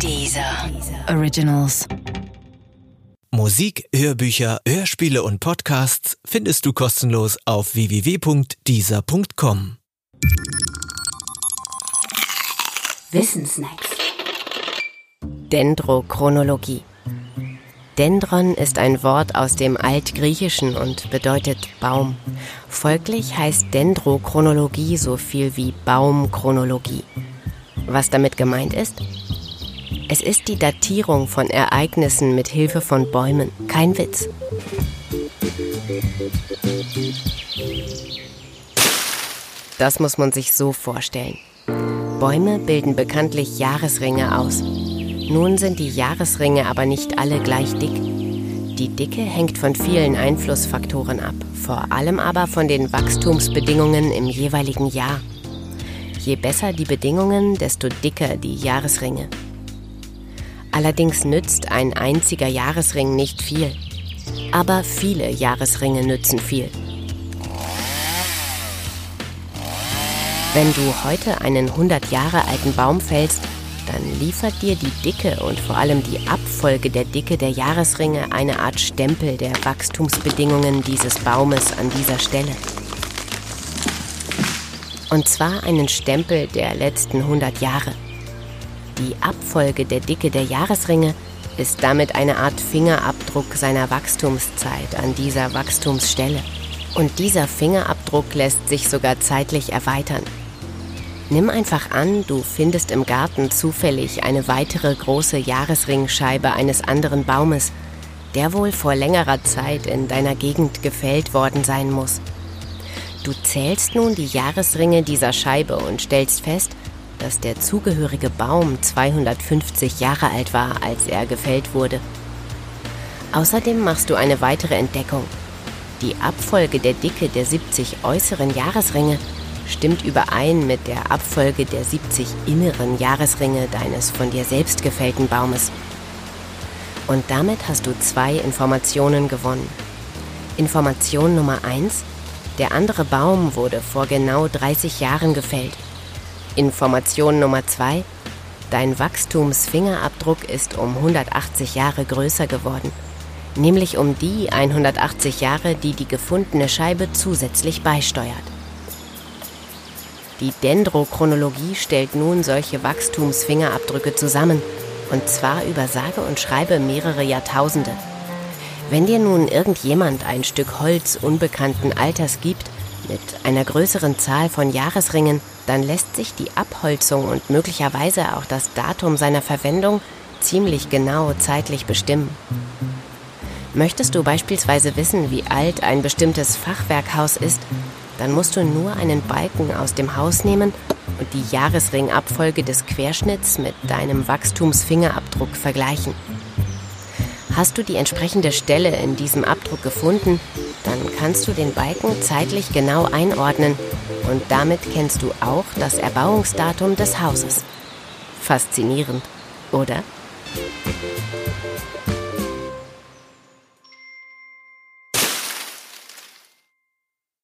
Dieser Originals. Musik, Hörbücher, Hörspiele und Podcasts findest du kostenlos auf www.dieser.com. Wissensnacks. Dendrochronologie. Dendron ist ein Wort aus dem Altgriechischen und bedeutet Baum. Folglich heißt Dendrochronologie so viel wie Baumchronologie. Was damit gemeint ist? Es ist die Datierung von Ereignissen mit Hilfe von Bäumen. Kein Witz. Das muss man sich so vorstellen. Bäume bilden bekanntlich Jahresringe aus. Nun sind die Jahresringe aber nicht alle gleich dick. Die Dicke hängt von vielen Einflussfaktoren ab, vor allem aber von den Wachstumsbedingungen im jeweiligen Jahr. Je besser die Bedingungen, desto dicker die Jahresringe. Allerdings nützt ein einziger Jahresring nicht viel. Aber viele Jahresringe nützen viel. Wenn du heute einen 100 Jahre alten Baum fällst, dann liefert dir die Dicke und vor allem die Abfolge der Dicke der Jahresringe eine Art Stempel der Wachstumsbedingungen dieses Baumes an dieser Stelle. Und zwar einen Stempel der letzten 100 Jahre. Die Abfolge der Dicke der Jahresringe ist damit eine Art Fingerabdruck seiner Wachstumszeit an dieser Wachstumsstelle. Und dieser Fingerabdruck lässt sich sogar zeitlich erweitern. Nimm einfach an, du findest im Garten zufällig eine weitere große Jahresringscheibe eines anderen Baumes, der wohl vor längerer Zeit in deiner Gegend gefällt worden sein muss. Du zählst nun die Jahresringe dieser Scheibe und stellst fest, dass der zugehörige Baum 250 Jahre alt war, als er gefällt wurde. Außerdem machst du eine weitere Entdeckung. Die Abfolge der Dicke der 70 äußeren Jahresringe stimmt überein mit der Abfolge der 70 inneren Jahresringe deines von dir selbst gefällten Baumes. Und damit hast du zwei Informationen gewonnen. Information Nummer 1. Der andere Baum wurde vor genau 30 Jahren gefällt. Information Nummer 2. Dein Wachstumsfingerabdruck ist um 180 Jahre größer geworden. Nämlich um die 180 Jahre, die die gefundene Scheibe zusätzlich beisteuert. Die Dendrochronologie stellt nun solche Wachstumsfingerabdrücke zusammen, und zwar über sage und schreibe mehrere Jahrtausende. Wenn dir nun irgendjemand ein Stück Holz unbekannten Alters gibt, mit einer größeren Zahl von Jahresringen, dann lässt sich die Abholzung und möglicherweise auch das Datum seiner Verwendung ziemlich genau zeitlich bestimmen. Möchtest du beispielsweise wissen, wie alt ein bestimmtes Fachwerkhaus ist, dann musst du nur einen Balken aus dem Haus nehmen und die Jahresringabfolge des Querschnitts mit deinem Wachstumsfingerabdruck vergleichen. Hast du die entsprechende Stelle in diesem Abdruck gefunden, dann kannst du den Balken zeitlich genau einordnen und damit kennst du auch das Erbauungsdatum des Hauses. Faszinierend, oder?